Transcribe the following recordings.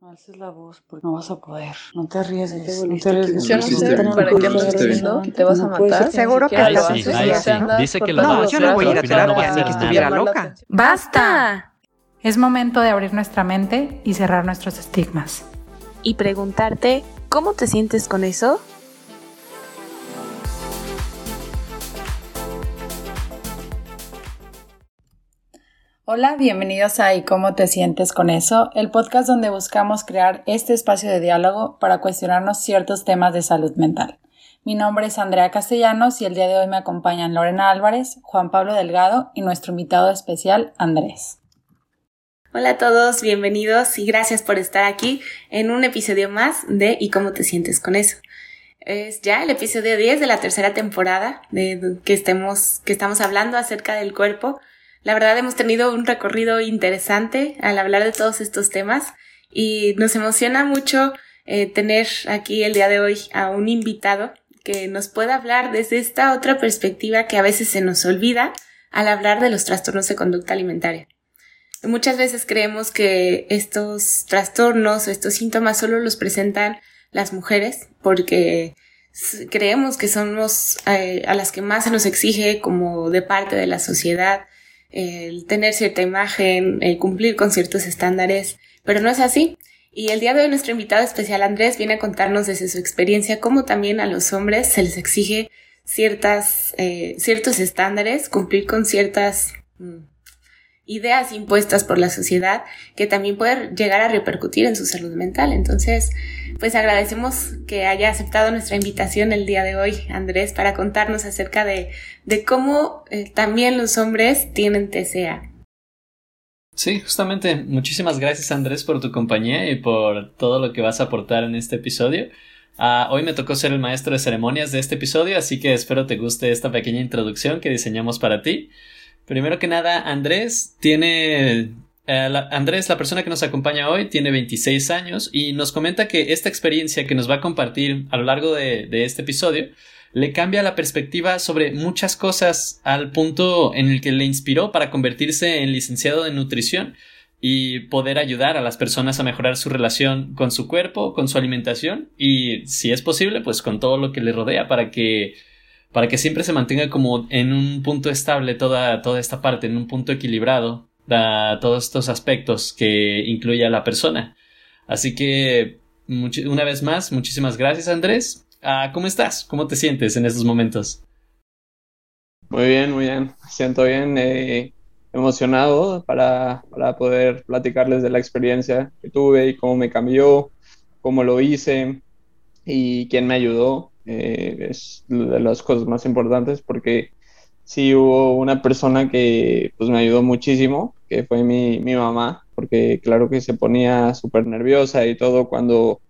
No alces la voz porque no vas a poder. No te arriesgues. te No te arriesgues. Yo no sé para qué me está estás diciendo que te vas a No matar. Seguro que haces, sí, dice que lo todas va a las hacer, yo no voy a ir a terapia, ni que estuviera la loca. ¡Basta! Es momento de abrir nuestra mente y cerrar nuestros estigmas. y preguntarte cómo te sientes con eso. Hola, bienvenidos a ¿Y cómo te sientes con eso? El podcast donde buscamos crear este espacio de diálogo para cuestionarnos ciertos temas de salud mental. Mi nombre es Andrea Castellanos y el día de hoy me acompañan Lorena Álvarez, Juan Pablo Delgado y nuestro invitado especial Andrés. Hola a todos, bienvenidos y gracias por estar aquí en un episodio más de ¿Y cómo te sientes con eso? Es ya el episodio 10 de la tercera temporada de que estemos que estamos hablando acerca del cuerpo. La verdad hemos tenido un recorrido interesante al hablar de todos estos temas y nos emociona mucho eh, tener aquí el día de hoy a un invitado que nos pueda hablar desde esta otra perspectiva que a veces se nos olvida al hablar de los trastornos de conducta alimentaria. Muchas veces creemos que estos trastornos o estos síntomas solo los presentan las mujeres porque creemos que somos eh, a las que más se nos exige como de parte de la sociedad el tener cierta imagen, el cumplir con ciertos estándares, pero no es así. Y el día de hoy nuestro invitado especial Andrés viene a contarnos desde su experiencia cómo también a los hombres se les exige ciertas, eh, ciertos estándares, cumplir con ciertas mm, ideas impuestas por la sociedad que también pueden llegar a repercutir en su salud mental. Entonces, pues agradecemos que haya aceptado nuestra invitación el día de hoy, Andrés, para contarnos acerca de, cómo eh, también los hombres tienen TCA. Sí, justamente. Muchísimas gracias Andrés por tu compañía y por todo lo que vas a aportar en este episodio. Ah, hoy me tocó ser el maestro de ceremonias de este episodio, así que espero te guste esta pequeña introducción que diseñamos para ti. Primero que nada, Andrés tiene... eh, la- Andrés, la persona que nos acompaña hoy, tiene 26 años y nos comenta que esta experiencia que nos va a compartir a lo largo de, de este episodio le cambia la perspectiva sobre muchas cosas al punto en el que le inspiró para convertirse en licenciado en nutrición y poder ayudar a las personas a mejorar su relación con su cuerpo, con su alimentación y, si es posible, pues con todo lo que le rodea para que para que siempre se mantenga como en un punto estable toda, toda esta parte, en un punto equilibrado, da todos estos aspectos que incluye a la persona. Así que, una vez más, muchísimas gracias Andrés. Ah, ¿Cómo estás? ¿Cómo te sientes en estos momentos? Muy bien, muy bien. Siento bien, eh, emocionado para, para poder platicarles de la experiencia que tuve y cómo me cambió, cómo lo hice y quién me ayudó. Eh, es de las cosas más importantes porque sí hubo una persona que pues me ayudó muchísimo, que fue mi, mi mamá, porque claro que se ponía súper nerviosa y todo cuando,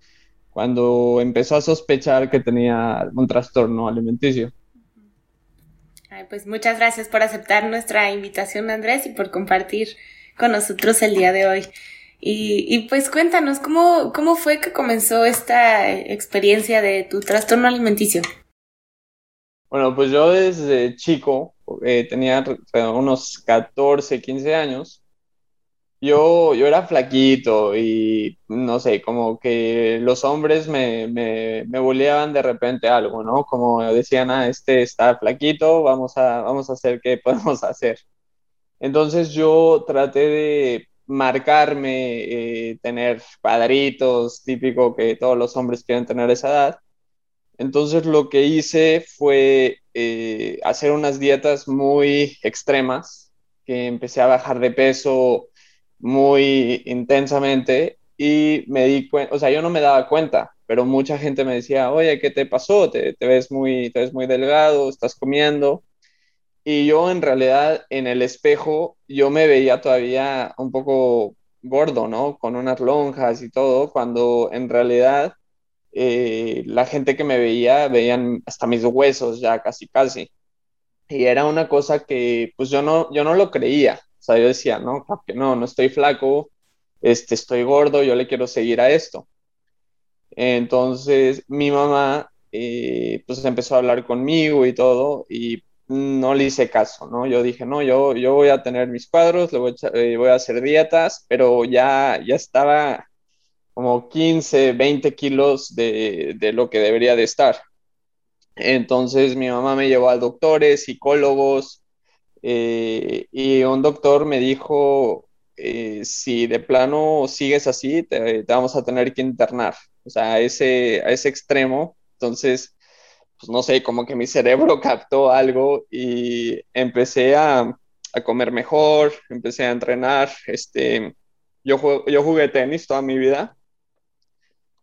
cuando empezó a sospechar que tenía un trastorno alimenticio. Ay, pues muchas gracias por aceptar nuestra invitación, Andrés, y por compartir con nosotros el día de hoy. Y, y pues cuéntanos, ¿cómo, ¿cómo fue que comenzó esta experiencia de tu trastorno alimenticio? Bueno, pues yo desde chico, eh, tenía unos 14, 15 años, yo, yo era flaquito y no sé, como que los hombres me, me, me bulleaban de repente algo, ¿no? Como decían, ah, este está flaquito, vamos a, vamos a hacer qué podemos hacer. Entonces yo traté de marcarme, eh, tener cuadritos, típico que todos los hombres quieren tener esa edad. Entonces lo que hice fue eh, hacer unas dietas muy extremas, que empecé a bajar de peso muy intensamente y me di cuenta, o sea, yo no me daba cuenta, pero mucha gente me decía, oye, ¿qué te pasó? Te, te ves muy, te ves muy delgado, estás comiendo. Y yo en realidad en el espejo yo me veía todavía un poco gordo, ¿no? Con unas lonjas y todo, cuando en realidad eh, la gente que me veía veían hasta mis huesos ya casi casi. Y era una cosa que pues yo no, yo no lo creía. O sea, yo decía, no, que no, no estoy flaco, este, estoy gordo, yo le quiero seguir a esto. Entonces mi mamá eh, pues empezó a hablar conmigo y todo y no le hice caso, ¿no? Yo dije, no, yo, yo voy a tener mis cuadros, le voy a, eh, voy a hacer dietas, pero ya, ya estaba como 15, 20 kilos de, de lo que debería de estar. Entonces mi mamá me llevó a doctores, psicólogos, eh, y un doctor me dijo, eh, si de plano sigues así, te, vamos a tener que internar, o sea, a ese, a ese extremo. Entonces, pues no sé, como que mi cerebro captó algo y empecé a, a comer mejor, empecé a entrenar. Este, yo, yo jugué tenis toda mi vida.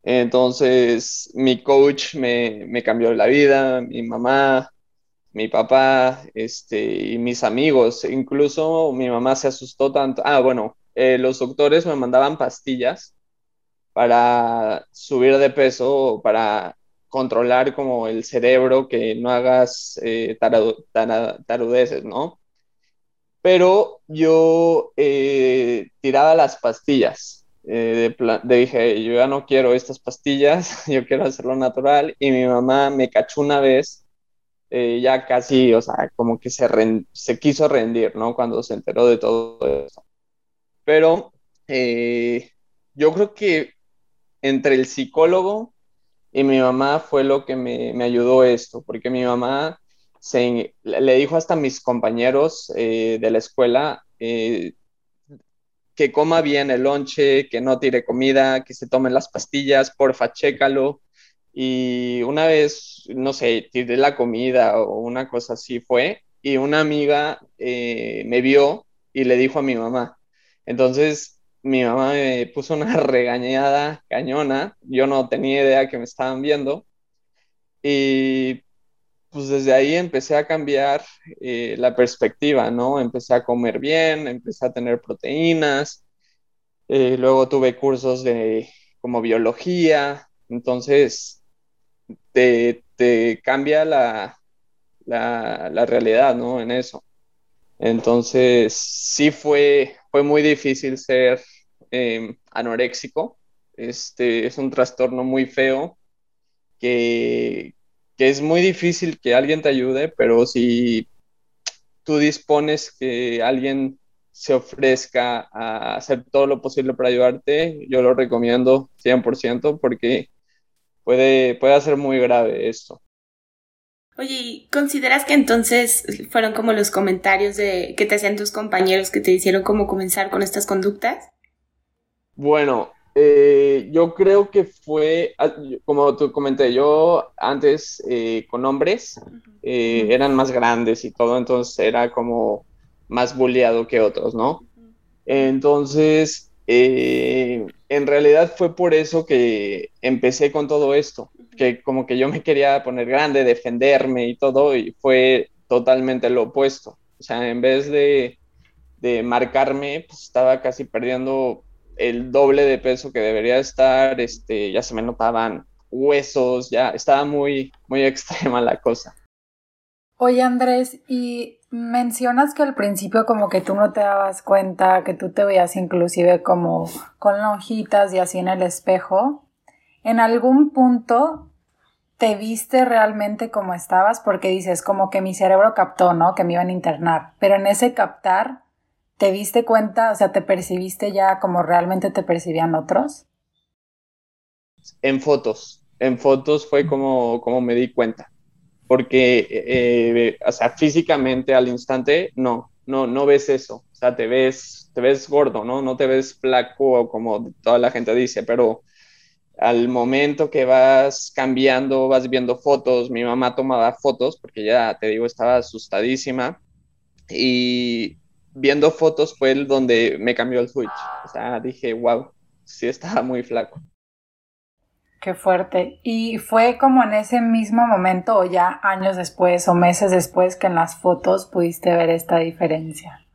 Entonces, mi coach me, me cambió la vida, mi mamá, mi papá este, y mis amigos. Incluso mi mamá se asustó tanto. Ah, bueno, eh, los doctores me mandaban pastillas para subir de peso, para controlar como el cerebro, que no hagas eh, tarudeces, ¿no? Pero yo eh, tiraba las pastillas. De, de dije, yo ya no quiero estas pastillas, yo quiero hacerlo natural. Y mi mamá me cachó una vez eh, ya casi, o sea, como que se, se quiso rendir, ¿no? Cuando se enteró de todo eso. Pero eh, yo creo que entre el psicólogo y mi mamá fue lo que me, me ayudó esto, porque mi mamá se, le dijo hasta a mis compañeros eh, de la escuela que coma bien el lonche, que no tire comida, que se tomen las pastillas, porfa, chécalo. Y una vez, no sé, tiré la comida o una cosa así fue, y una amiga eh, me vio y le dijo a mi mamá. Entonces, mi mamá me puso una regañada cañona, yo no tenía idea que me estaban viendo, y pues desde ahí empecé a cambiar eh, la perspectiva, ¿no? Empecé a comer bien, empecé a tener proteínas, eh, luego tuve cursos de como biología, entonces te, cambia la, la, realidad, ¿no? En eso. Entonces, sí fue, fue muy difícil ser em, anoréxico. Este, es un trastorno muy feo que, que es muy difícil que alguien te ayude, pero si tú dispones que alguien se ofrezca a hacer todo lo posible para ayudarte, yo lo recomiendo 100% porque puede, puede ser muy grave esto. Oye, ¿consideras que entonces fueron como los comentarios de que te hacían tus compañeros que te hicieron como comenzar con estas conductas? Bueno, eh, yo creo que fue, ah, como tú comenté, yo antes eh, con hombres eh, eran más grandes y todo, entonces era como más bulleado que otros, ¿no? Entonces, eh, en realidad fue por eso que empecé con todo esto, que como que yo me quería poner grande, defenderme y todo, y fue totalmente lo opuesto. O sea, en vez de, de marcarme, pues estaba casi perdiendo el doble de peso que debería estar, este, ya se me notaban huesos, ya estaba muy, muy extrema la cosa. Oye Andrés, y mencionas que al principio como que tú no te dabas cuenta, que tú te veías inclusive como con lonjitas y así en el espejo. ¿En algún punto te viste realmente como estabas? Porque dices como que mi cerebro captó, ¿no? Que me iban a internar. Pero en ese captar, ¿te viste cuenta, o sea, te percibiste ya como realmente te percibían otros? En fotos. En fotos fue como, como me di cuenta porque, eh, o sea, físicamente al instante, no, no, no ves eso, o sea, te ves, te ves gordo, ¿no? No te ves flaco como toda la gente dice, pero al momento que vas cambiando, vas viendo fotos, mi mamá tomaba fotos, porque ya te digo, estaba asustadísima, y viendo fotos fue el donde me cambió el switch, o sea, dije, wow, sí estaba muy flaco. Qué fuerte. ¿Y fue como en ese mismo momento o ya años después o meses después que en las fotos pudiste ver esta diferencia?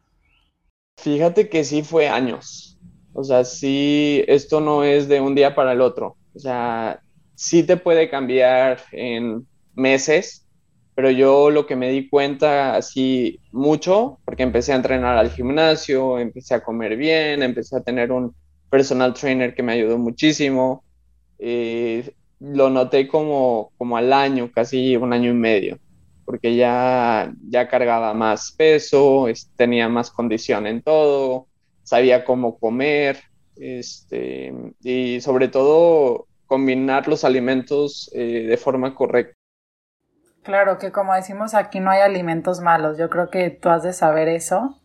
Fíjate que sí fue años. O sea, sí, esto no es de un día para el otro. O sea, sí te puede cambiar en meses, pero yo lo que me di cuenta así mucho, porque empecé a entrenar al gimnasio, empecé a comer bien, empecé a tener un personal trainer que me ayudó muchísimo eh, lo noté como, como al año, casi un año y medio, porque ya, ya cargaba más peso, tenía más condición en todo, sabía cómo comer, este, y sobre todo combinar los alimentos eh, de forma correcta. Claro que como decimos aquí no hay alimentos malos, yo creo que tú has de saber eso,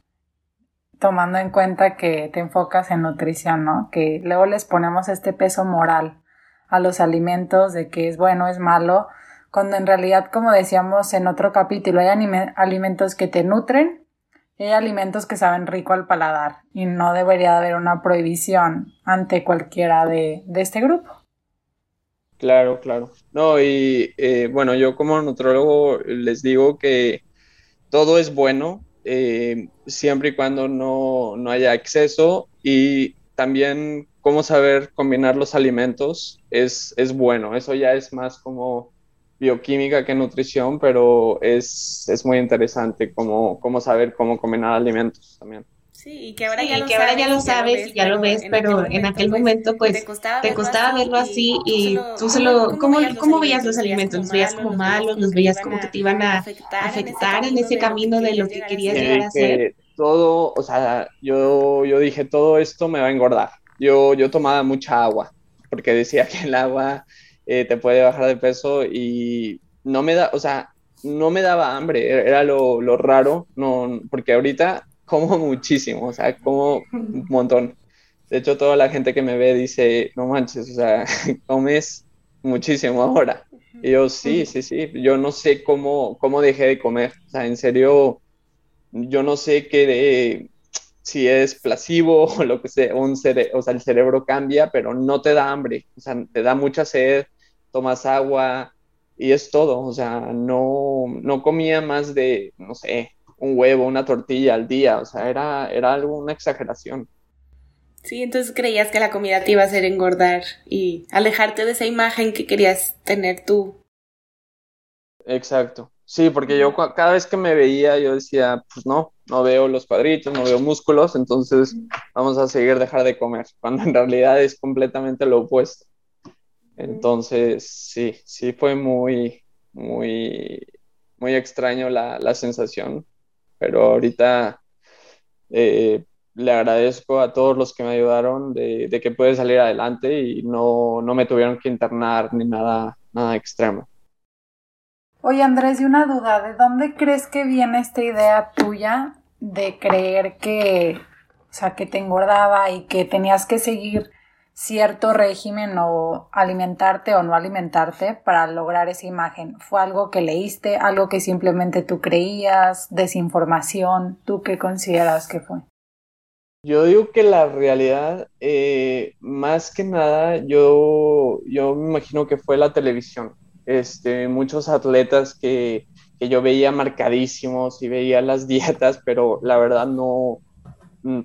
tomando en cuenta que te enfocas en nutrición, ¿no? Que luego les ponemos este peso moral a los alimentos de que es bueno, es malo, cuando en realidad, como decíamos en otro capítulo, hay alimentos que te nutren y hay alimentos que saben rico al paladar y no debería haber una prohibición ante cualquiera de, de este grupo. Claro, claro. No, y eh, bueno, yo como nutrólogo les digo que todo es bueno eh, siempre y cuando no, no, haya exceso y también cómo saber combinar los alimentos es, es bueno. Eso ya es más como bioquímica que nutrición, pero es, es muy interesante cómo, cómo saber cómo combinar alimentos también. Sí, y que ahora, ya, lo que ahora ya lo sabes y ya lo ves, pero en aquel momento pues te costaba, verlo así y tú solo, ¿cómo, ¿cómo veías los alimentos? ¿Los veías como malos? ¿Los veías como que te iban a afectar en ese camino de lo que querías llegar a hacer? Todo, o sea, yo, yo dije, todo esto me va a engordar. Yo, yo tomaba mucha agua, porque decía que el agua eh, te puede bajar de peso y no me da, o sea, no me daba hambre, era lo, lo raro, no, porque ahorita como muchísimo, o sea, como un montón. De hecho, toda la gente que me ve dice, no manches, o sea, comes muchísimo ahora. Y yo, sí, sí, sí, yo no sé cómo, cómo dejé de comer. O sea, en serio, yo no sé qué de, si es placebo o lo que sea, un cere o sea, el cerebro cambia, pero no te da hambre, o sea, te da mucha sed, tomas agua y es todo. O sea, no, no comía más de, no sé, un huevo, una tortilla al día, o sea, era, era algo, una exageración. Sí, entonces creías que la comida te iba a hacer engordar y alejarte de esa imagen que querías tener tú. Exacto. Sí, porque yo cada vez que me veía yo decía, pues no, no veo los cuadritos, no veo músculos, entonces vamos a seguir dejar de comer, cuando en realidad es completamente lo opuesto. Entonces, sí, sí fue muy, muy, muy extraño la, la sensación pero ahorita eh, le agradezco a todos los que me ayudaron de, que pude salir adelante y no, no, me tuvieron que internar ni nada, nada extremo. Oye Andrés, y una duda, ¿de dónde crees que viene esta idea tuya de creer que, o sea, que te engordaba y que tenías que seguir cierto régimen o alimentarte o no alimentarte para lograr esa imagen? ¿Fue algo que leíste, algo que simplemente tú creías, desinformación? ¿Tú qué consideras que fue? Yo digo que la realidad, eh, más que nada, yo, yo me imagino que fue la televisión. Este, muchos atletas que, que yo veía marcadísimos y veía las dietas, pero la verdad no,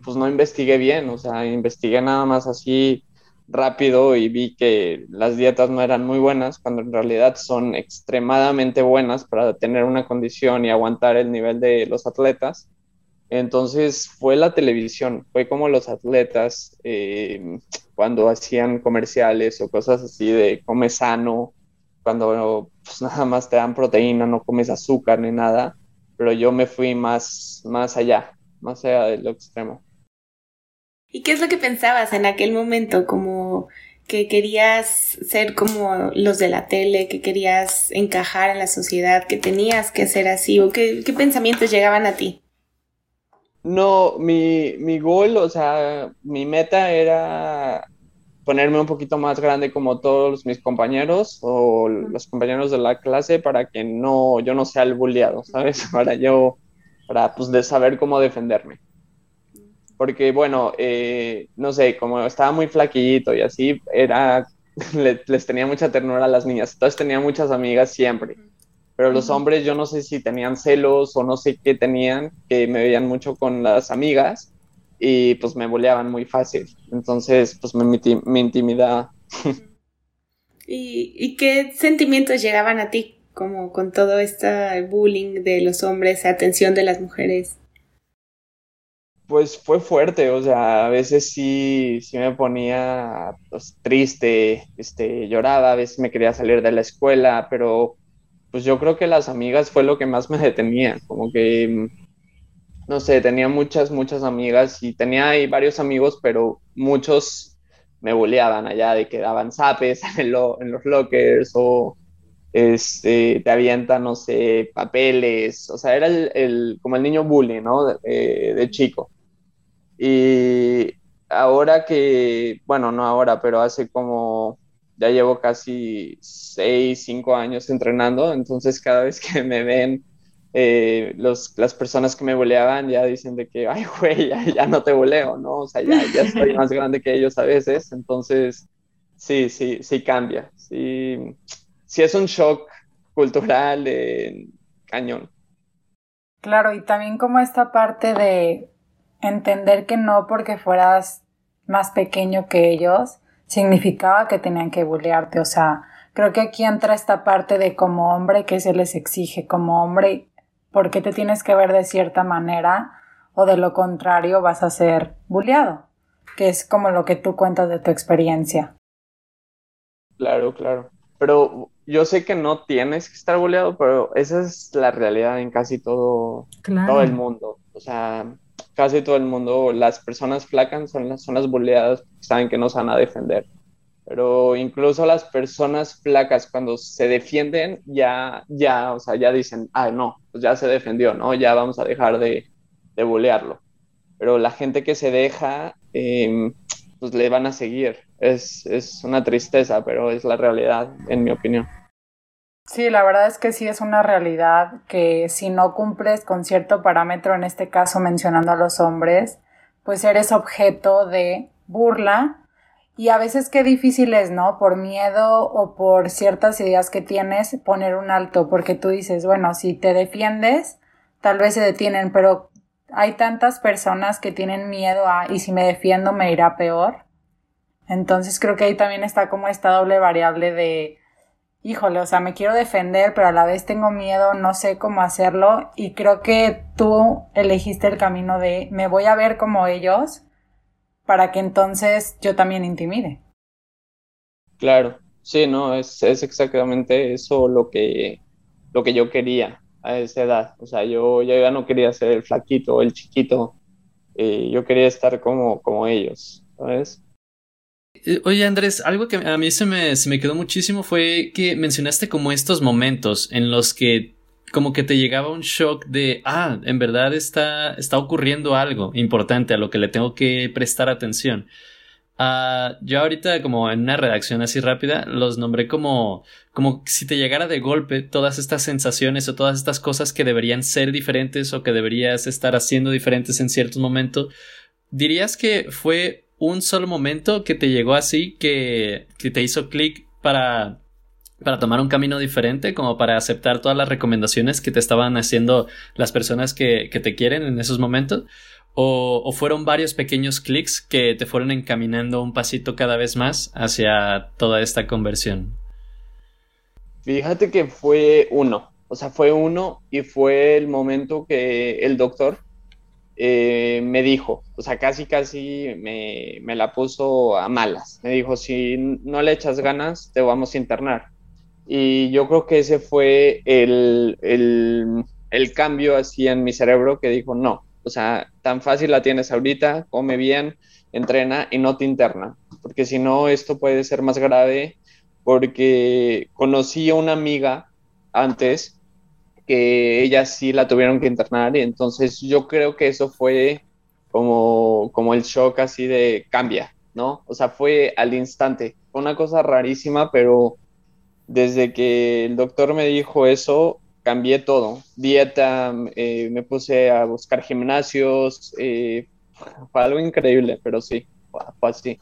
pues no investigué bien, o sea, investigué nada más así rápido y vi que las dietas no eran muy buenas, cuando en realidad son extremadamente buenas para tener una condición y aguantar el nivel de los atletas. Entonces fue la televisión, fue como los atletas eh, cuando hacían comerciales o cosas así de come sano, cuando pues, nada más te dan proteína, no comes azúcar ni nada, pero yo me fui más, más allá, más allá de lo extremo. ¿Y qué es lo que pensabas en aquel momento? Como que querías ser como los de la tele, que querías encajar en la sociedad, que tenías que ser así, o qué, pensamientos llegaban a ti? No, mi, mi gol, o sea, mi meta era ponerme un poquito más grande como todos mis compañeros o los compañeros de la clase para que no, yo no sea el bulleado, ¿sabes? Para yo, para pues de saber cómo defenderme porque bueno, eh, no sé, como estaba muy flaquito y así, era, les tenía mucha ternura a las niñas, entonces tenía muchas amigas siempre, pero los hombres yo no sé si tenían celos o no sé qué tenían, que me veían mucho con las amigas y pues me boleaban muy fácil, entonces pues me, me intimidaba. ¿Y, ¿Y qué sentimientos llegaban a ti? como con todo este bullying de los hombres, atención de las mujeres pues fue fuerte, o sea, a veces sí, sí me ponía pues, triste, este, lloraba, a veces me quería salir de la escuela, pero pues yo creo que las amigas fue lo que más me detenía, como que, no sé, tenía muchas, muchas amigas y tenía ahí varios amigos, pero muchos me boleaban allá de que daban zapes en, los lockers o este, te avientan, no sé, papeles, o sea, era el, como el niño bully, ¿no? De, eh, de, chico. Y ahora que, bueno, no ahora, pero hace como, ya llevo casi seis, cinco años entrenando, entonces cada vez que me ven eh, los, las personas que me boleaban ya dicen de que, ay, güey, ya, no te boleo, ¿no? O sea, ya, ya estoy más grande que ellos a veces, entonces sí, sí, sí cambia, sí, sí es un shock cultural de cañón. Claro, y también como esta parte de entender que no porque fueras más pequeño que ellos significaba que tenían que bullearte, o sea, creo que aquí entra esta parte de como hombre que se les exige, como hombre ¿Por qué te tienes que ver de cierta manera o de lo contrario vas a ser bulleado, que es como lo que tú cuentas de tu experiencia. Claro, claro. Pero yo sé que no tienes que estar bulleado, pero esa es la realidad en casi todo, todo el mundo. O sea, casi todo el mundo, las personas flacas son las, son las porque saben que no van a defender pero incluso las personas flacas cuando se defienden ya, ya, o sea, ya dicen, ah, no, pues ya se defendió, ¿no? Ya vamos a dejar de, de bulearlo. Pero la gente que se deja, em, pues le van a seguir. Es, es una tristeza, pero es la realidad, en mi opinión. Sí, la verdad es que sí es una realidad que si no cumples con cierto parámetro, en este caso mencionando a los hombres, pues eres objeto de burla y a veces qué difícil es, ¿no? Por miedo o por ciertas ideas que tienes, poner un alto, porque tú dices, bueno, si te defiendes, tal vez se detienen, pero hay tantas personas que tienen miedo a, y si me defiendo me irá peor. Entonces creo que ahí también está como esta doble variable de, híjole, o sea, me quiero defender, pero a la vez tengo miedo, no sé cómo hacerlo, y creo que tú elegiste el camino de, me voy a ver como ellos, para que entonces yo también intimide. Claro, sí, no, es, exactamente eso lo que, lo que yo quería a esa edad. O sea, yo, ya no quería ser el flaquito, el chiquito, eh, yo quería estar como, como ellos, ¿sabes? Eh, oye Andrés, algo que a mí se me, se me quedó muchísimo fue que mencionaste como estos momentos en los que como que te llegaba un shock de, ah, en verdad está, está ocurriendo algo importante a lo que le tengo que prestar atención. Uh, yo ahorita como en una redacción así rápida los nombré como como si te llegara de golpe todas estas sensaciones o todas estas cosas que deberían ser diferentes o que deberías estar haciendo diferentes en ciertos momentos. ¿Dirías que fue un solo momento que te llegó así que, que te hizo clic para para tomar un camino diferente, como para aceptar todas las recomendaciones que te estaban haciendo las personas que, te quieren en esos momentos? O, fueron varios pequeños clics que te fueron encaminando un pasito cada vez más hacia toda esta conversión? Fíjate que fue uno, o sea, fue uno y fue el momento que el doctor eh, me dijo, o sea, casi, casi me, me la puso a malas. Me dijo, si no le echas ganas, te vamos a internar. Y yo creo que ese fue el, el, el cambio así en mi cerebro que dijo, no, o sea, tan fácil la tienes ahorita, come bien, entrena y no te interna, porque si no, esto puede ser más grave, porque conocí a una amiga antes que ella sí la tuvieron que internar y entonces yo creo que eso fue como, como el shock así de cambia, ¿no? O sea, fue al instante, una cosa rarísima, pero desde que el doctor me dijo eso, cambié todo. Dieta, eh, me puse a buscar gimnasios, eh, fue algo increíble, pero sí, fue así.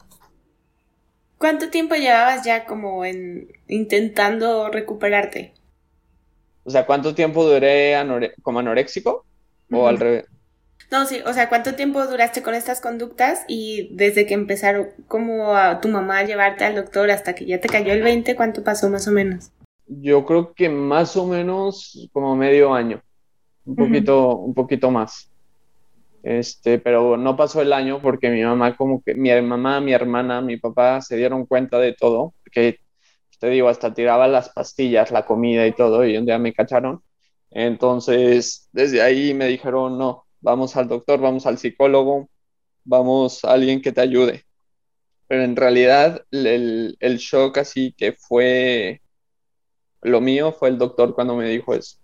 ¿Cuánto tiempo llevabas ya como en intentando recuperarte? O sea, ¿cuánto tiempo duré como anoréxico? ¿O al revés? No, sí, o sea, ¿cuánto tiempo duraste con estas conductas y desde que empezaron como a tu mamá a llevarte al doctor hasta que ya te cayó el 20, cuánto pasó más o menos? Yo creo que más o menos como medio año, un poquito, un poquito más. Este, pero no pasó el año porque mi mamá como que mi mamá, mi hermana, mi papá se dieron cuenta de todo, porque te digo, hasta tiraba las pastillas, la comida y todo, y un día me cacharon. Entonces, desde ahí me dijeron, no, vamos al doctor, vamos al psicólogo, vamos a alguien que te ayude. pero en realidad el, shock así que fue lo mío fue el doctor cuando me dijo eso.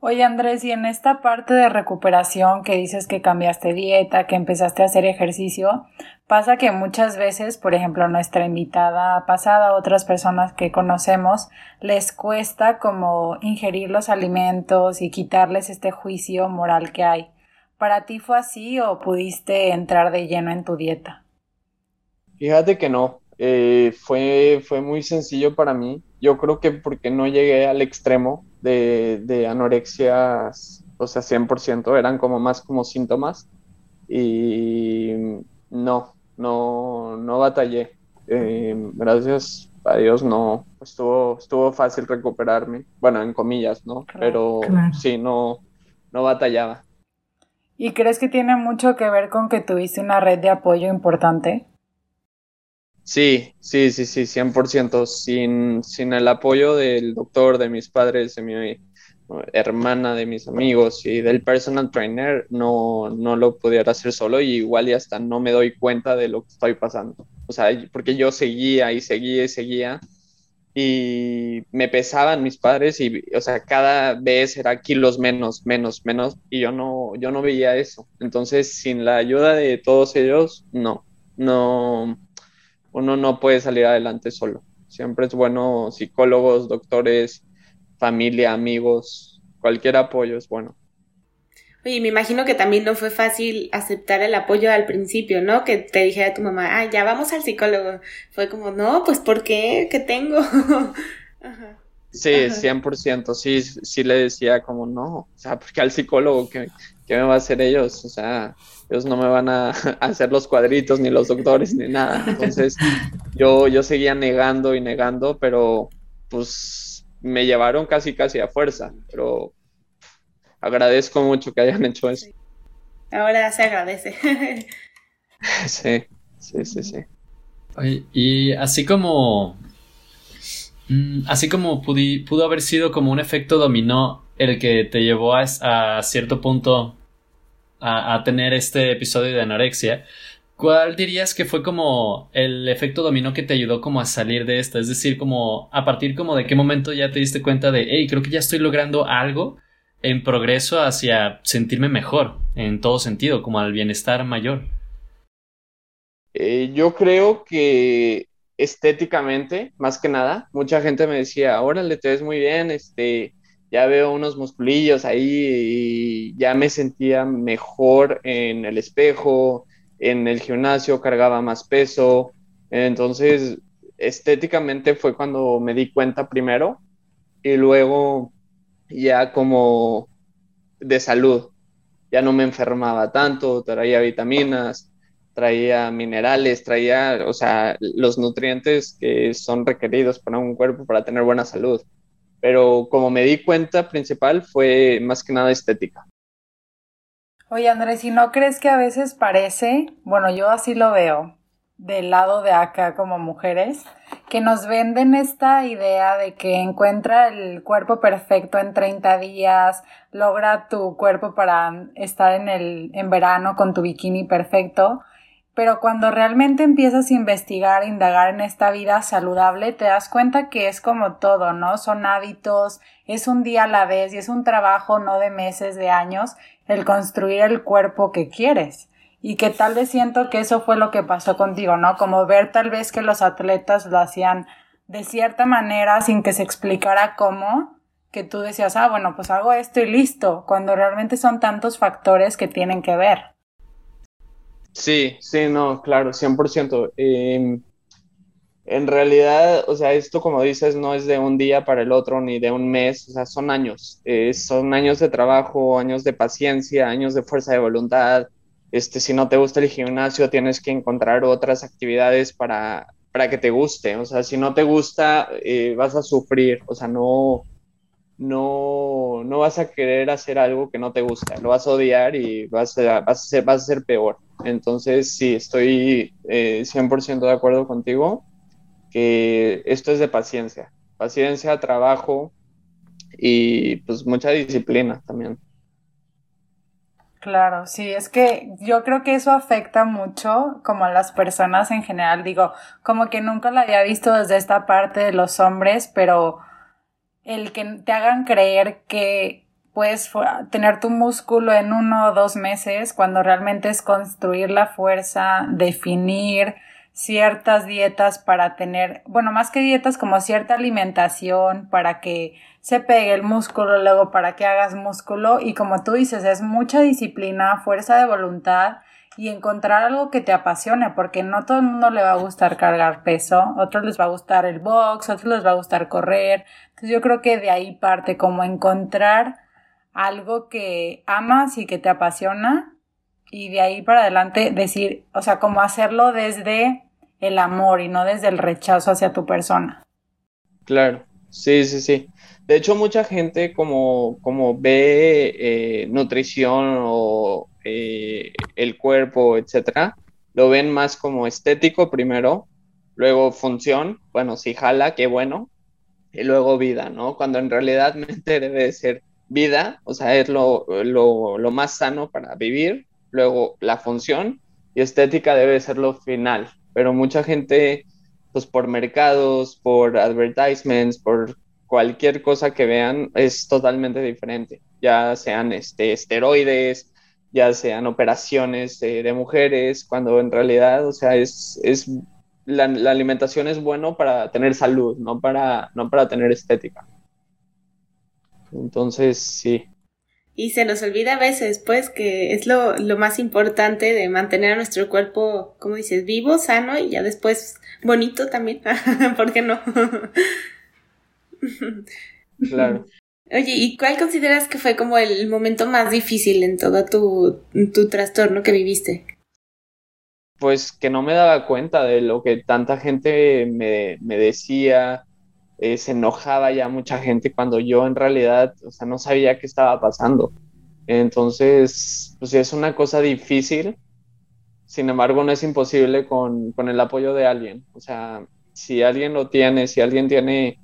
Oye Andrés, y en esta parte de recuperación que dices que cambiaste dieta, que empezaste a hacer ejercicio, pasa que muchas veces, por ejemplo, nuestra invitada pasada, otras personas que conocemos, les cuesta como ingerir los alimentos y quitarles este juicio moral que hay. ¿Para ti fue así o pudiste entrar de lleno en tu dieta? Fíjate que no, eh, fue, fue muy sencillo para mí. Yo creo que porque no llegué al extremo de, de anorexia, o sea, 100%, eran como más como síntomas. Y no, no, no batallé. Eh, gracias a Dios no, estuvo, estuvo fácil recuperarme. Bueno, en comillas, ¿no? Pero sí, no, no batallaba. ¿Y crees que tiene mucho que ver con que tuviste una red de apoyo importante? Sí, sí, sí, sí, 100%. Sin, sin el apoyo del doctor, de mis padres, de mi hermana, de mis amigos y del personal trainer, no, no lo pudiera hacer solo y igual y hasta no me doy cuenta de lo que estoy pasando. O sea, porque yo seguía y seguía y seguía y me pesaban mis padres y, o sea, cada vez era kilos menos, menos, menos y yo no, yo no veía eso. Entonces, sin la ayuda de todos ellos, no, no uno no puede salir adelante solo. Siempre es bueno psicólogos, doctores, familia, amigos, cualquier apoyo es bueno. Oye, me imagino que también no fue fácil aceptar el apoyo al principio, ¿no? Que te dijera tu mamá, ah, ya vamos al psicólogo. Fue como, no, pues ¿por qué? ¿Qué tengo? Ajá. Sí, 100%, sí, sí le decía como, no, o sea, porque al psicólogo, ¿qué, ¿qué me va a hacer ellos? O sea, ellos no me van a hacer los cuadritos, ni los doctores, ni nada. Entonces, yo, yo seguía negando y negando, pero pues me llevaron casi, casi a fuerza, pero agradezco mucho que hayan hecho eso. Ahora se agradece. sí, sí, sí, sí. y así como mm, así como pudo haber sido como un efecto dominó el que te llevó a, a cierto punto a, tener este episodio de anorexia, ¿cuál dirías que fue como el efecto dominó que te ayudó como a salir de esta? Es decir, como a partir como de qué momento ya te diste cuenta de, hey, creo que ya estoy logrando algo en progreso hacia sentirme mejor en todo sentido, como al bienestar mayor. Eh, yo creo que estéticamente, más que nada, mucha gente me decía, órale, te ves muy bien, este, ya veo unos musculillos ahí y ya me sentía mejor en el espejo, en el gimnasio cargaba más peso. Entonces, estéticamente fue cuando me di cuenta primero y luego ya como de salud. Ya no me enfermaba tanto, traía vitaminas, traía minerales, traía, o sea, los nutrientes que son requeridos para un cuerpo para tener buena salud pero como me di cuenta principal fue más que nada estética. Oye Andrés, ¿y no crees que a veces parece, bueno, yo así lo veo, del lado de acá como mujeres, que nos venden esta idea de que encuentra el cuerpo perfecto en 30 días, logra tu cuerpo para estar en el en verano con tu bikini perfecto, pero cuando realmente empiezas a investigar, indagar en esta vida saludable, te das cuenta que es como todo, ¿no? Son hábitos, es un día a la vez y es un trabajo no de meses, de años, el construir el cuerpo que quieres. Y que tal vez siento que eso fue lo que pasó contigo, ¿no? Como ver tal vez que los atletas lo hacían de cierta manera sin que se explicara cómo, que tú decías, ah, bueno, pues hago esto y listo, cuando realmente son tantos factores que tienen que ver. Sí, sí, no, claro, 100%. Em, en realidad, o sea, esto como dices, no es de un día para el otro ni de un mes, o sea, son años. Eh, son años de trabajo, años de paciencia, años de fuerza de voluntad. Este, si no te gusta el gimnasio, tienes que encontrar otras actividades para, para que te guste. O sea, si no te gusta, eh, vas a sufrir. O sea, no, no, no vas a querer hacer algo que no te gusta, lo vas a odiar y vas a, vas a, ser, vas a ser peor. Entonces, sí, estoy 100% eh, de acuerdo contigo que esto es de paciencia, paciencia, trabajo y pues mucha disciplina también. Claro, sí, es que yo creo que eso afecta mucho como a las personas en general, digo, como que nunca la había visto desde esta parte de los hombres, pero el que te hagan creer que puedes tener tu músculo en uno o dos meses cuando realmente es construir la fuerza, definir ciertas dietas para tener, bueno, más que dietas como cierta alimentación para que se pegue el músculo, luego para que hagas músculo y como tú dices, es mucha disciplina, fuerza de voluntad y encontrar algo que te apasione, porque no todo el mundo le va a gustar cargar peso, otros les va a gustar el box, otros les va a gustar correr. Entonces yo creo que de ahí parte como encontrar algo que amas y que te apasiona y de ahí para adelante decir, o sea, como hacerlo desde el amor y no desde el rechazo hacia tu persona. Claro, sí, sí, sí. De hecho, mucha gente como, como ve eh, nutrición o eh, el cuerpo, etcétera, lo ven más como estético primero, luego función, bueno, si jala, qué bueno, y luego vida, ¿no? Cuando en realidad mente debe ser vida, o sea, es lo, lo, lo más sano para vivir, luego la función y estética debe ser lo final, pero mucha gente, pues por mercados, por advertisements, por cualquier cosa que vean es totalmente diferente, ya sean este, esteroides, ya sean operaciones de, mujeres, cuando en realidad, o sea, es, es la, alimentación es bueno para tener salud, no para, no para tener estética. Entonces, sí. Y se nos olvida a veces, pues, que es lo, lo más importante de mantener a nuestro cuerpo, como dices, vivo, sano y ya después bonito también. ¿Por qué no? Claro. Oye, ¿y cuál consideras que fue como el momento más difícil en todo tu, tu trastorno que viviste? Pues que no me daba cuenta de lo que tanta gente me, me decía, eh, se enojaba ya mucha gente cuando yo en realidad, o sea, no sabía qué estaba pasando. Entonces, pues es una cosa difícil, sin embargo, no es imposible con, con el apoyo de alguien. O sea, si alguien lo tiene, si alguien tiene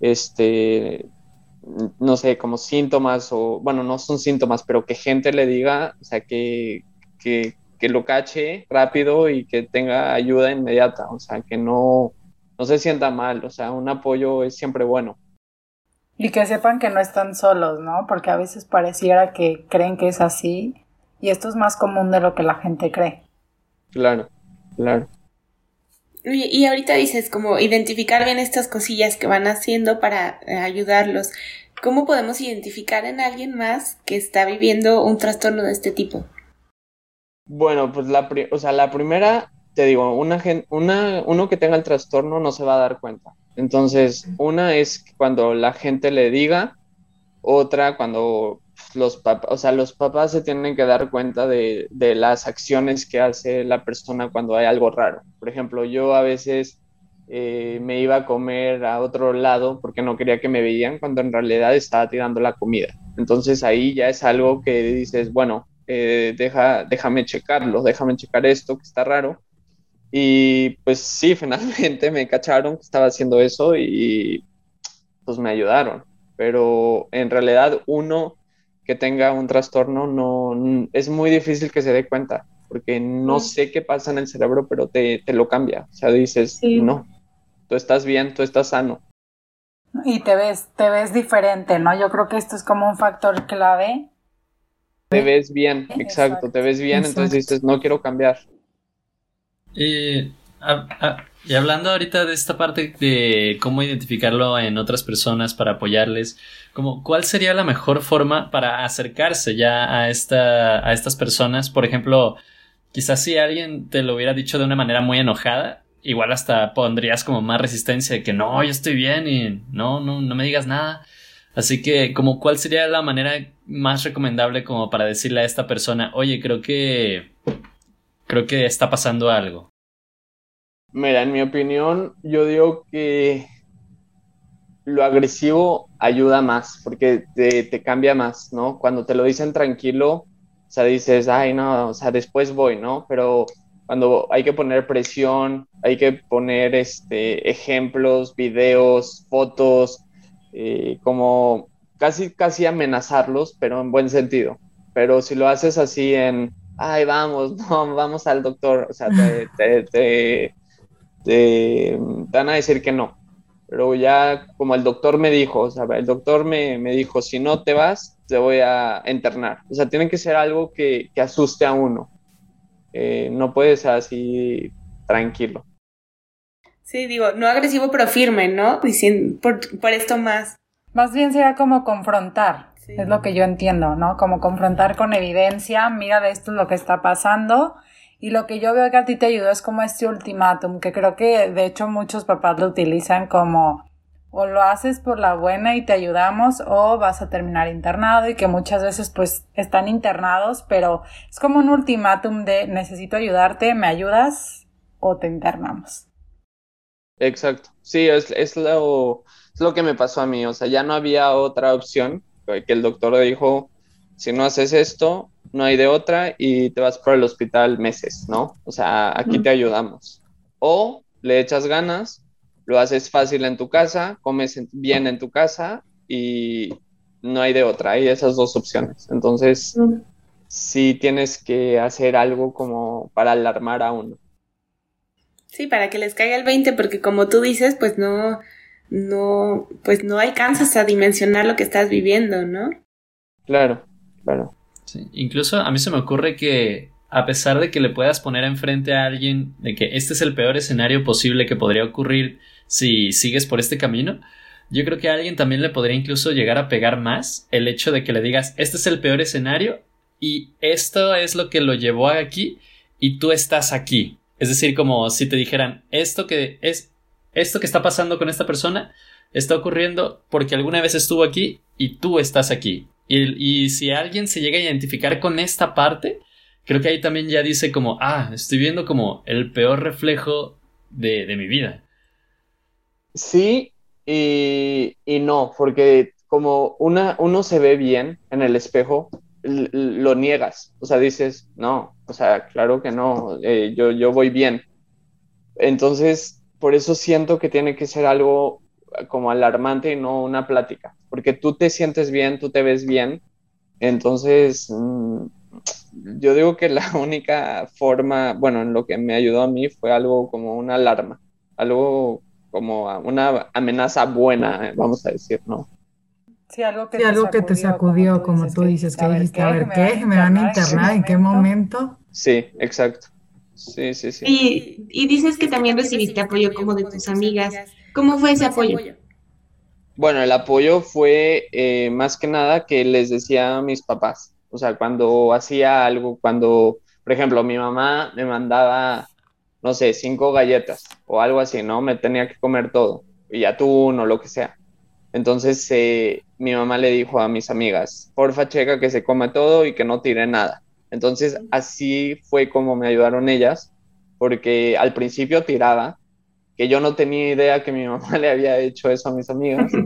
este, no sé, como síntomas o, bueno, no son síntomas, pero que gente le diga, o sea, que, que, que lo cache rápido y que tenga ayuda inmediata, o sea, que no, no se sienta mal, o sea, un apoyo es siempre bueno. Y que sepan que no están solos, ¿no? Porque a veces pareciera que creen que es así y esto es más común de lo que la gente cree. Claro, claro. Y, ahorita dices como identificar bien estas cosillas que van haciendo para eh, ayudarlos. ¿Cómo podemos identificar en alguien más que está viviendo un trastorno de este tipo? Bueno, pues la, o sea, la primera, te digo, una, una, uno que tenga el trastorno no se va a dar cuenta. Entonces, una es cuando la gente le diga, otra cuando los papás, o sea, los papás se tienen que dar cuenta de, de, las acciones que hace la persona cuando hay algo raro. Por ejemplo, yo a veces eh, me iba a comer a otro lado porque no quería que me veían cuando en realidad estaba tirando la comida. Entonces ahí ya es algo que dices, bueno, eh, deja, déjame checarlo, déjame checar esto que está raro. Y pues sí, finalmente me cacharon que estaba haciendo eso y pues me ayudaron. Pero en realidad uno que tenga un trastorno no es muy difícil que se dé cuenta porque no sé qué pasa en el cerebro, pero te, te lo cambia. O sea, dices, no, tú estás bien, tú estás sano. Y te ves, te ves diferente, ¿no? Yo creo que esto es como un factor clave. Te ves bien, exacto, te ves bien, entonces dices, no quiero cambiar. Y y hablando ahorita de esta parte de cómo identificarlo en otras personas para apoyarles, como cuál sería la mejor forma para acercarse ya a esta a estas personas, por ejemplo, quizás si alguien te lo hubiera dicho de una manera muy enojada, igual hasta pondrías como más resistencia de que no, yo estoy bien y no, no, no me digas nada. Así que, como cuál sería la manera más recomendable como para decirle a esta persona, oye, creo que creo que está pasando algo. Mira, en mi opinión, yo digo que lo agresivo ayuda más, porque te, cambia más, ¿no? Cuando te lo dicen tranquilo, o sea, dices, ay, no, o sea, después voy, ¿no? Pero cuando hay que poner presión, hay que poner este, ejemplos, videos, fotos, eh, como casi, casi amenazarlos, pero en buen sentido. pero si lo haces así en, ay, vamos, no, vamos al doctor, o sea, te, te, te, van a decir que no. Pero ya como el doctor me dijo, o sea, el doctor me, me dijo, si no te vas, te voy a internar. O sea, tiene que ser algo que, que asuste a uno. Eh, no puede ser así tranquilo. Sí, digo, no agresivo pero firme, ¿no? Diciendo, por, por esto más. Más bien sería como confrontar, es lo que yo entiendo, ¿no? Como confrontar con evidencia, mira de esto es lo que está pasando. Y lo que yo veo que a ti te ayuda es como este ultimátum, que creo que de hecho muchos papás lo utilizan como o lo haces por la buena y te ayudamos o vas a terminar internado y que muchas veces pues están internados, pero es como un ultimátum de necesito ayudarte, me ayudas o te internamos. Exacto, sí, es, es, lo, es lo que me pasó a mí, o sea, ya no había otra opción, que el doctor dijo, si no haces esto, no hay de otra y te vas por el hospital meses, ¿no? O sea, aquí te ayudamos. O le echas ganas lo haces fácil en tu casa, comes bien en tu casa y no hay de otra, hay esas dos opciones. Entonces, sí tienes que hacer algo como para alarmar a uno. Sí, para que les caiga el 20, porque como tú dices, pues no, no, pues no alcanzas a dimensionar lo que estás viviendo, ¿no? Claro, claro. Sí. Incluso a mí se me ocurre que a pesar de que le puedas poner enfrente a alguien de que este es el peor escenario posible que podría ocurrir si sigues por este camino, yo creo que a alguien también le podría incluso llegar a pegar más el hecho de que le digas, este es el peor escenario y esto es lo que lo llevó aquí y tú estás aquí. Es decir, como si te dijeran, esto que es, esto que está pasando con esta persona está ocurriendo porque alguna vez estuvo aquí y tú estás aquí. Y, y si alguien se llega a identificar con esta parte, creo que ahí también ya dice como, ah, estoy viendo como el peor reflejo de, mi vida. Sí y, no, porque como una, uno se ve bien en el espejo, lo niegas, o sea, dices, no, o sea, claro que no, eh, yo, yo voy bien. Entonces, por eso siento que tiene que ser algo como alarmante y no una plática, porque tú te sientes bien, tú te ves bien, entonces mm, yo digo que la única forma, bueno, en lo que me ayudó a mí fue algo como una alarma, algo como una amenaza buena, eh, vamos a decir, ¿no? Sí, algo que, te, algo sacudió, que te sacudió, como tú dices, que, dijiste, a ver, ¿qué? ¿Me van a internar? ¿En qué momento? Sí, exacto. Sí, sí, sí. Y, y dices que también recibiste apoyo como de tus amigas. ¿Cómo fue ese apoyo? Bueno, el apoyo fue eh, más que nada que les decía a mis papás. O sea, cuando hacía algo, cuando, por ejemplo, mi mamá me mandaba no sé, cinco galletas o algo así, ¿no? Me tenía que comer todo, y atún o lo que sea. Entonces eh, mi mamá le dijo a mis amigas, porfa checa que se come todo y que no tire nada. Entonces así fue como me ayudaron ellas, porque al principio tiraba, que yo no tenía idea que mi mamá le había hecho eso a mis amigas.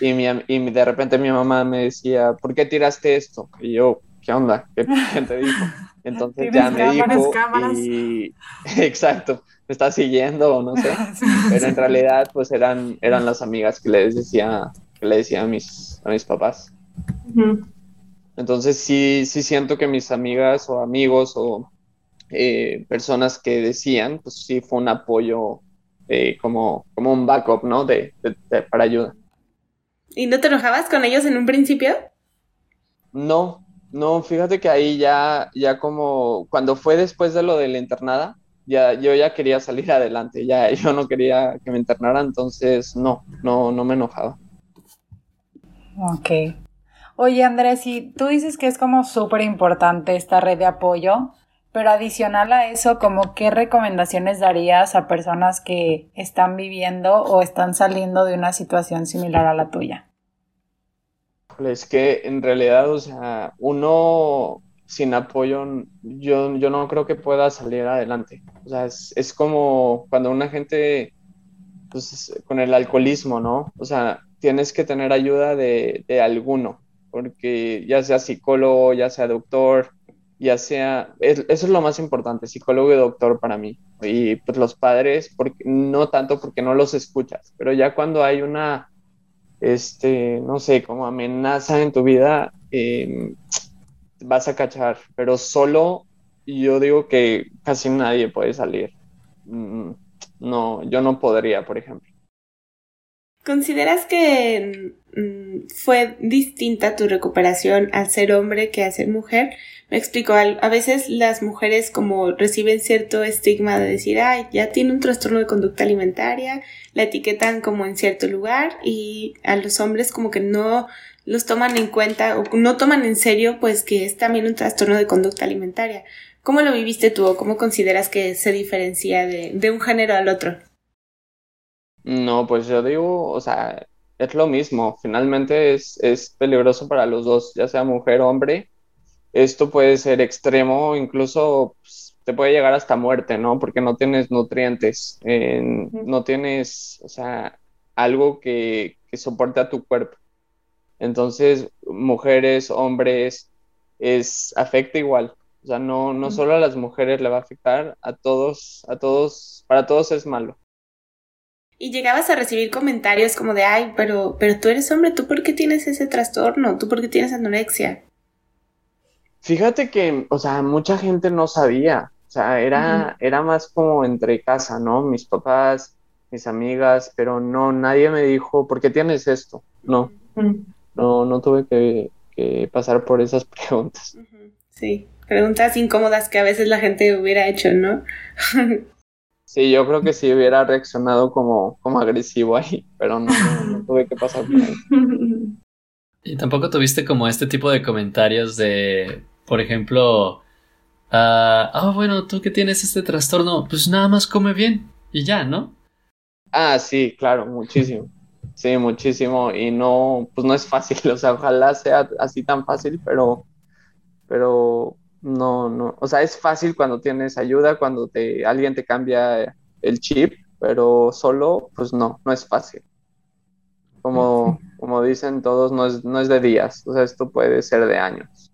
Y, y de repente mi mamá me decía, ¿por qué tiraste esto? Y yo, ¿qué onda? ¿Qué, te dijo? Entonces ya me dijo y exacto, me está siguiendo o no sé, pero en realidad pues eran, eran las amigas que les decía, que le decía a mis, a mis papás. Entonces sí, sí siento que mis amigas o amigos o eh, personas que decían, pues sí fue un apoyo eh, como, como un backup, ¿no? De, para ayuda. ¿Y no te enojabas con ellos en un principio? No, no, fíjate que ahí ya, ya como cuando fue después de lo de la internada, ya, yo ya quería salir adelante, ya yo no quería que me internara, entonces no, no, no me enojaba. Ok. Oye, Andrés, y tú dices que es como súper importante esta red de apoyo, pero adicional a eso, como qué recomendaciones darías a personas que están viviendo o están saliendo de una situación similar a la tuya? Es que en realidad, o sea, uno sin apoyo, yo, yo no creo que pueda salir adelante. O sea, es, como cuando una gente, pues, con el alcoholismo, ¿no? O sea, tienes que tener ayuda de, de alguno, porque ya sea psicólogo, ya sea doctor, ya sea, eso es lo más importante, psicólogo y doctor para mí. Y pues los padres, porque, no tanto porque no los escuchas, pero ya cuando hay una este, no sé, como amenaza en tu vida, em, vas a cachar, pero solo yo digo que casi nadie puede salir. Mm, no, yo no podría, por ejemplo. ¿Consideras que mm, fue distinta tu recuperación al ser hombre que al ser mujer? Me explico, a veces las mujeres como reciben cierto estigma de decir, ay, ya tiene un trastorno de conducta alimentaria, la etiquetan como en cierto lugar y a los hombres como que no los toman en cuenta o no toman en serio pues que es también un trastorno de conducta alimentaria. ¿Cómo lo viviste tú o cómo consideras que se diferencia de, de un género al otro? No, pues yo digo, o sea, es lo mismo. Finalmente es, es peligroso para los dos, ya sea mujer o hombre. Esto puede ser extremo, incluso pues, te puede llegar hasta muerte, ¿no? Porque no tienes nutrientes, no tienes, o sea, algo que, que soporte a tu cuerpo. Entonces, mujeres, hombres, es, afecta igual. O sea, no, no solo a las mujeres le va a afectar, a todos, a todos, para todos es malo. Y llegabas a recibir comentarios como de, ay, pero, pero tú eres hombre, ¿tú por qué tienes ese trastorno? ¿Tú por qué tienes anorexia? Fíjate que, o sea, mucha gente no sabía. O sea, era, era más como entre casa, ¿no? Mis papás, mis amigas, pero no, nadie me dijo, ¿por qué tienes esto? No, no, no tuve que, que pasar por esas preguntas. Sí, preguntas incómodas que a veces la gente hubiera hecho, ¿no? Sí, yo creo que sí hubiera reaccionado como, como agresivo ahí, pero no, tuve que pasar por ahí. Y tampoco tuviste como este tipo de comentarios de, por ejemplo, ah, ah, bueno, tú que tienes este trastorno, pues nada más come bien y ya, ¿no? Ah, sí, claro, muchísimo. Sí, muchísimo. Y no, pues no es fácil, o sea, ojalá sea así tan fácil, pero, pero no, no, o sea, es fácil cuando tienes ayuda, cuando te, alguien te cambia el chip, pero solo, pues no, no es fácil. Como, como dicen todos, no es, no es de días, o sea, esto puede ser de años.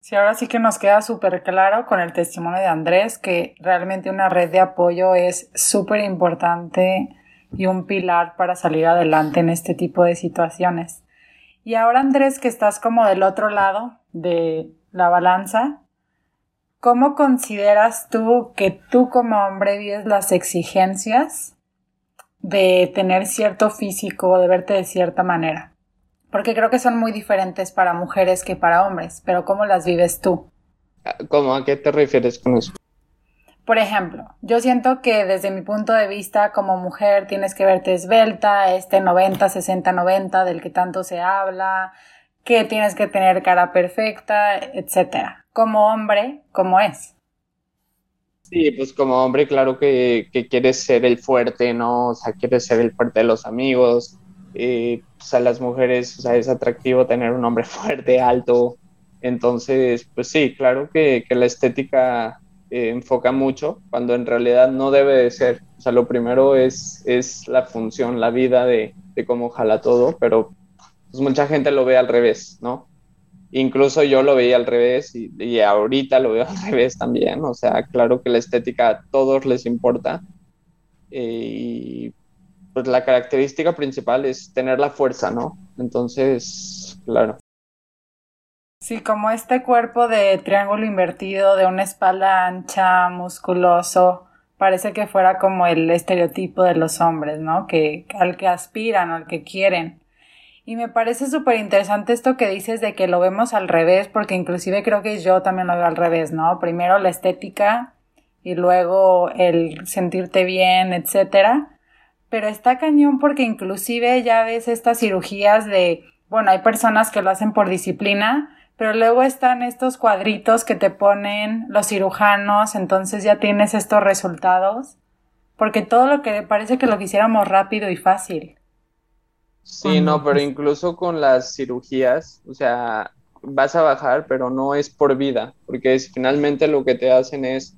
Sí, ahora sí que nos queda súper claro con el testimonio de Andrés que realmente una red de apoyo es súper importante y un pilar para salir adelante en este tipo de situaciones. Y ahora Andrés, que estás como del otro lado de, la balanza, ¿cómo consideras tú que tú como hombre vives las exigencias de tener cierto físico o de verte de cierta manera? Porque creo que son muy diferentes para mujeres que para hombres, pero ¿cómo las vives tú? ¿Cómo? ¿A qué te refieres con eso? Por ejemplo, yo siento que desde mi punto de vista como mujer tienes que verte esbelta, este 90, 60, 90 del que tanto se habla, que tienes que tener cara perfecta, etcétera. Como hombre, ¿cómo es? Sí, pues como hombre, claro que, quieres ser el fuerte, ¿no? O sea, quieres ser el fuerte de los amigos. Eh, pues a las mujeres, o sea, es atractivo tener un hombre fuerte, alto. Entonces, pues sí, claro que, la estética eh, enfoca mucho, cuando en realidad no debe de ser. O sea, lo primero es, es la función, la vida de, de cómo jala todo, pero pues mucha gente lo ve al revés, ¿no? Incluso yo lo veía al revés y, ahorita lo veo al revés también, o sea, claro que la estética a todos les importa y pues la característica principal es tener la fuerza, ¿no? Entonces, claro. Sí, como este cuerpo de triángulo invertido, de una espalda ancha, musculoso, parece que fuera como el estereotipo de los hombres, ¿no? Que al que aspiran, al que quieren. Y me parece súper interesante esto que dices de que lo vemos al revés, porque inclusive creo que yo también lo veo al revés, ¿no? Primero la estética y luego el sentirte bien, etcétera. Pero está cañón porque inclusive ya ves estas cirugías de, bueno, hay personas que lo hacen por disciplina, pero luego están estos cuadritos que te ponen los cirujanos, entonces ya tienes estos resultados, porque todo lo que parece que lo quisiéramos rápido y fácil. Sí, no, pero incluso con las cirugías, o sea, vas a bajar, pero no es por vida, porque finalmente lo que te hacen es,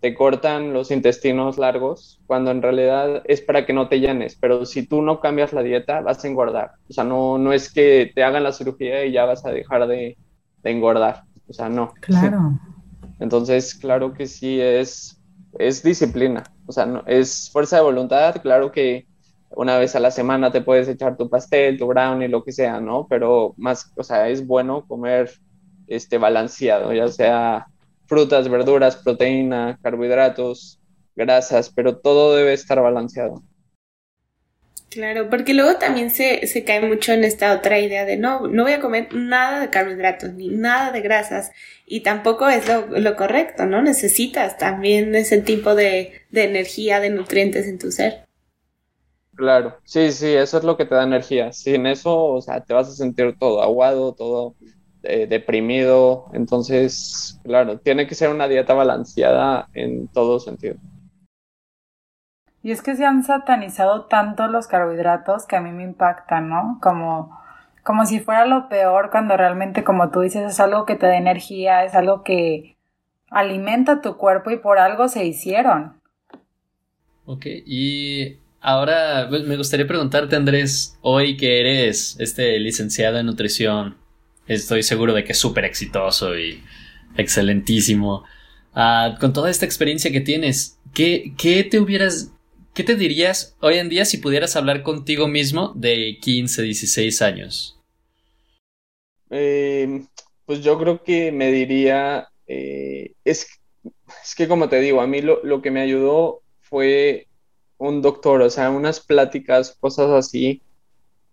te cortan los intestinos largos, cuando en realidad es para que no te llenes, pero si tú no cambias la dieta, vas a engordar. O sea, no, no es que te hagan la cirugía y ya vas a dejar de, engordar, o sea, no. Claro. Entonces, claro que sí, es, es disciplina, o sea, no, es fuerza de voluntad, claro que una vez a la semana te puedes echar tu pastel, tu brownie, lo que sea, ¿no? Pero más, o sea, es bueno comer este, balanceado, ya sea frutas, verduras, proteína, carbohidratos, grasas, pero todo debe estar balanceado. Claro, porque luego también se, se, cae mucho en esta otra idea de no, no voy a comer nada de carbohidratos ni nada de grasas y tampoco es lo, lo correcto, ¿no? Necesitas también ese tipo de, de, energía, de nutrientes en tu ser. Claro, sí, sí, eso es lo que te da energía. Sin eso, o sea, te vas a sentir todo aguado, todo eh, deprimido. Entonces, claro, tiene que ser una dieta balanceada en todo sentido. Y es que se han satanizado tanto los carbohidratos que a mí me impactan, ¿no? Como, como si fuera lo peor cuando realmente, como tú dices, es algo que te da energía, es algo que alimenta tu cuerpo y por algo se hicieron. Ok, y ahora pues, me gustaría preguntarte, Andrés, hoy que eres este licenciado en nutrición, estoy seguro de que es súper exitoso y excelentísimo. Uh, con toda esta experiencia que tienes, ¿qué, ¿qué te hubieras ¿Qué te dirías hoy en día si pudieras hablar contigo mismo de 15, 16 años? Eh, pues yo creo que me diría, eh, es, es, que como te digo, a mí lo, lo, que me ayudó fue un doctor, o sea, unas pláticas, cosas así,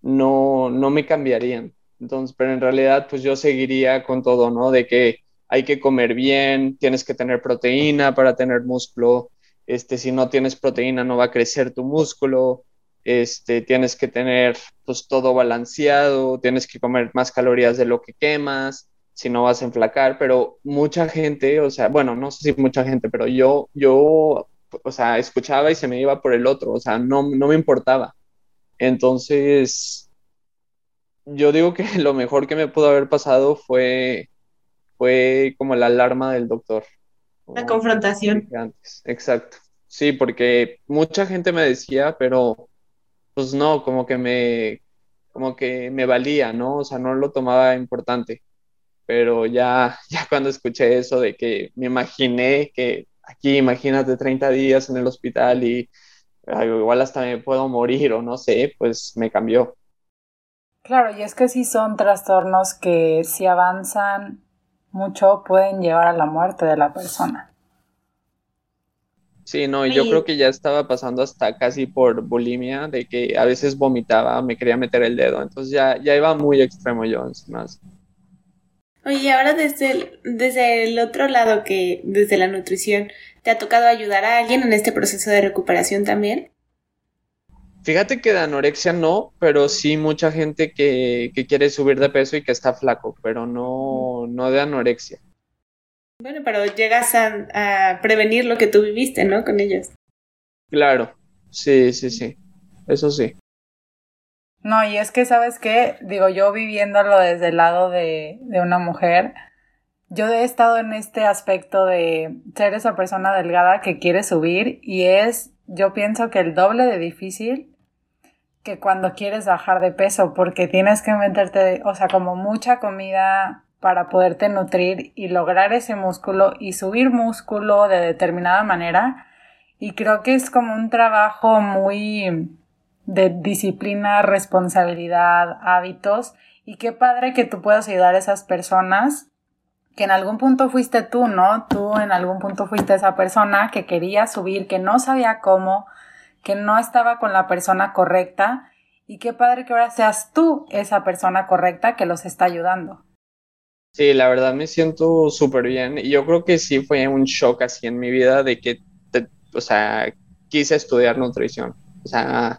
no, no me cambiarían. Entonces, pero en realidad, pues yo seguiría con todo, ¿no? De que hay que comer bien, tienes que tener proteína para tener músculo, este, si no tienes proteína no va a crecer tu músculo, este, tienes que tener pues todo balanceado, tienes que comer más calorías de lo que quemas, si no vas a enflacar, pero mucha gente, o sea, bueno, no sé si mucha gente, pero yo, yo, o sea, escuchaba y se me iba por el otro, o sea, no, no me importaba. Entonces, yo digo que lo mejor que me pudo haber pasado fue, fue como la alarma del doctor. La confrontación. Antes. Exacto. Sí, porque mucha gente me decía, pero pues no, como que me, como que me valía, ¿no? O sea, no lo tomaba importante. Pero ya, ya cuando escuché eso de que me imaginé que aquí, imagínate 30 días en el hospital y igual hasta me puedo morir o no sé, pues me cambió. Claro, y es que sí son trastornos que si avanzan mucho pueden llevar a la muerte de la persona. Sí, no, yo creo que ya estaba pasando hasta casi por bulimia, de que a veces vomitaba, me quería meter el dedo, entonces ya, ya iba muy extremo yo más. Oye, ahora desde el, desde el otro lado que, desde la nutrición, ¿te ha tocado ayudar a alguien en este proceso de recuperación también? Fíjate que de anorexia no, pero sí mucha gente que, quiere subir de peso y que está flaco, pero no, no de anorexia. Bueno, pero llegas a, prevenir lo que tú viviste, ¿no? Con ellos. Claro, sí, sí, sí, eso sí. No, y es que, ¿sabes qué? Digo, yo viviéndolo desde el lado de, de una mujer, yo he estado en este aspecto de ser esa persona delgada que quiere subir y es, yo pienso que el doble de difícil que cuando quieres bajar de peso, porque tienes que meterte, o sea, como mucha comida para poderte nutrir y lograr ese músculo y subir músculo de determinada manera. Y creo que es como un trabajo muy de disciplina, responsabilidad, hábitos. Y qué padre que tú puedas ayudar a esas personas que en algún punto fuiste tú, ¿no? Tú en algún punto fuiste esa persona que quería subir, que no sabía cómo, que no estaba con la persona correcta y qué padre que ahora seas tú esa persona correcta que los está ayudando. Sí, la verdad me siento súper bien y yo creo que sí fue un shock así en mi vida de que, o sea, quise estudiar nutrición. O sea,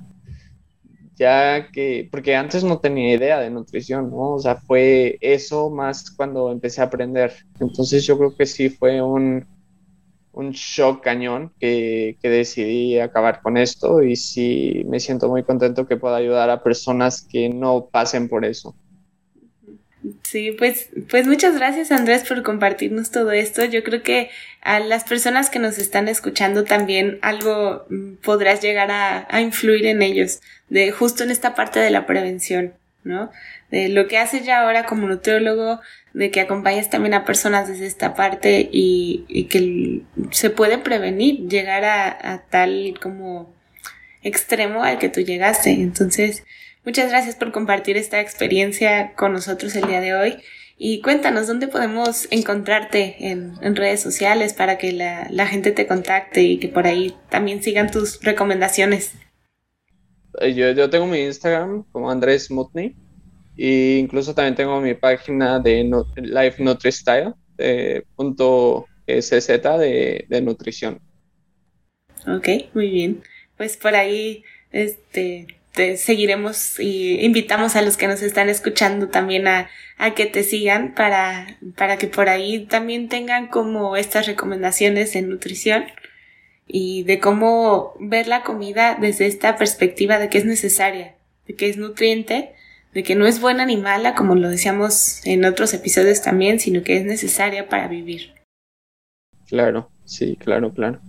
ya que, porque antes no tenía idea de nutrición, ¿no? O sea, fue eso más cuando empecé a aprender. Entonces yo creo que sí fue un, un shock cañón que, que, decidí acabar con esto y sí me siento muy contento que pueda ayudar a personas que no pasen por eso. Sí, pues, pues muchas gracias Andrés por compartirnos todo esto. Yo creo que a las personas que nos están escuchando también algo mm, podrás llegar a, a influir en ellos, de justo en esta parte de la prevención, ¿no? De lo que haces ya ahora como nutriólogo, de que acompañes también a personas desde esta parte y, que se puede prevenir llegar a, tal como extremo al que tú llegaste. Entonces, muchas gracias por compartir esta experiencia con nosotros el día de hoy. Y cuéntanos, ¿dónde podemos encontrarte en, redes sociales para que la, gente te contacte y que por ahí también sigan tus recomendaciones? Eh, yo, yo tengo mi Instagram como Andrés Mutney e incluso también tengo mi página de Life NutriStyle, de punto SZ de, de nutrición. Ok, muy bien. Pues por ahí, este, te seguiremos y invitamos a los que nos están escuchando también a, a que te sigan para, para que por ahí también tengan como estas recomendaciones en nutrición y de cómo ver la comida desde esta perspectiva de que es necesaria, de que es nutriente, de que no es buena ni mala, como lo decíamos en otros episodios también, sino que es necesaria para vivir. Claro, sí, claro, claro.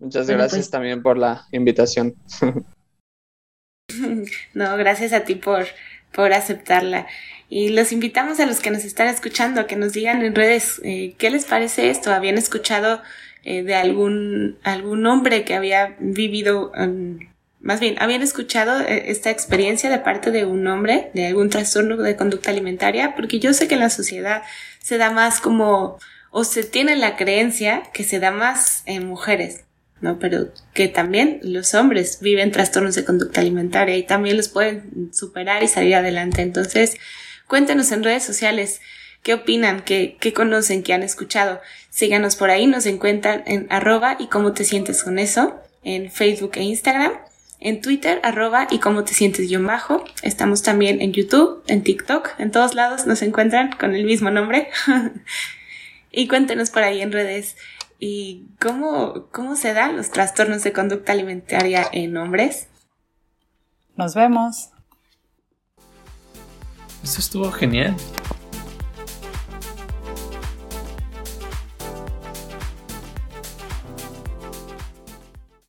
Muchas gracias pues también por la invitación. no, gracias a ti por, por aceptarla. Y los invitamos a los que nos están escuchando a que nos digan en redes eh, qué les parece esto. ¿Habían escuchado eh, de algún, algún hombre que había vivido, um, más bien, habían escuchado eh, esta experiencia de parte de un hombre, de algún trastorno de conducta alimentaria? Porque yo sé que en la sociedad se da más como, o se tiene la creencia que se da más en mujeres. ¿No? Pero que también los hombres viven trastornos de conducta alimentaria y también los pueden superar y salir adelante. Entonces, cuéntenos en redes sociales qué opinan, qué, qué conocen, qué han escuchado. Síganos por ahí, nos encuentran en arroba y cómo te sientes con eso, en Facebook e Instagram, en Twitter, arroba y cómo te sientes yo bajo. Estamos también en YouTube, en TikTok, en todos lados nos encuentran con el mismo nombre. y cuéntenos por ahí en redes ¿Y cómo, cómo se dan los trastornos de conducta alimentaria en hombres? Nos vemos. Eso estuvo genial.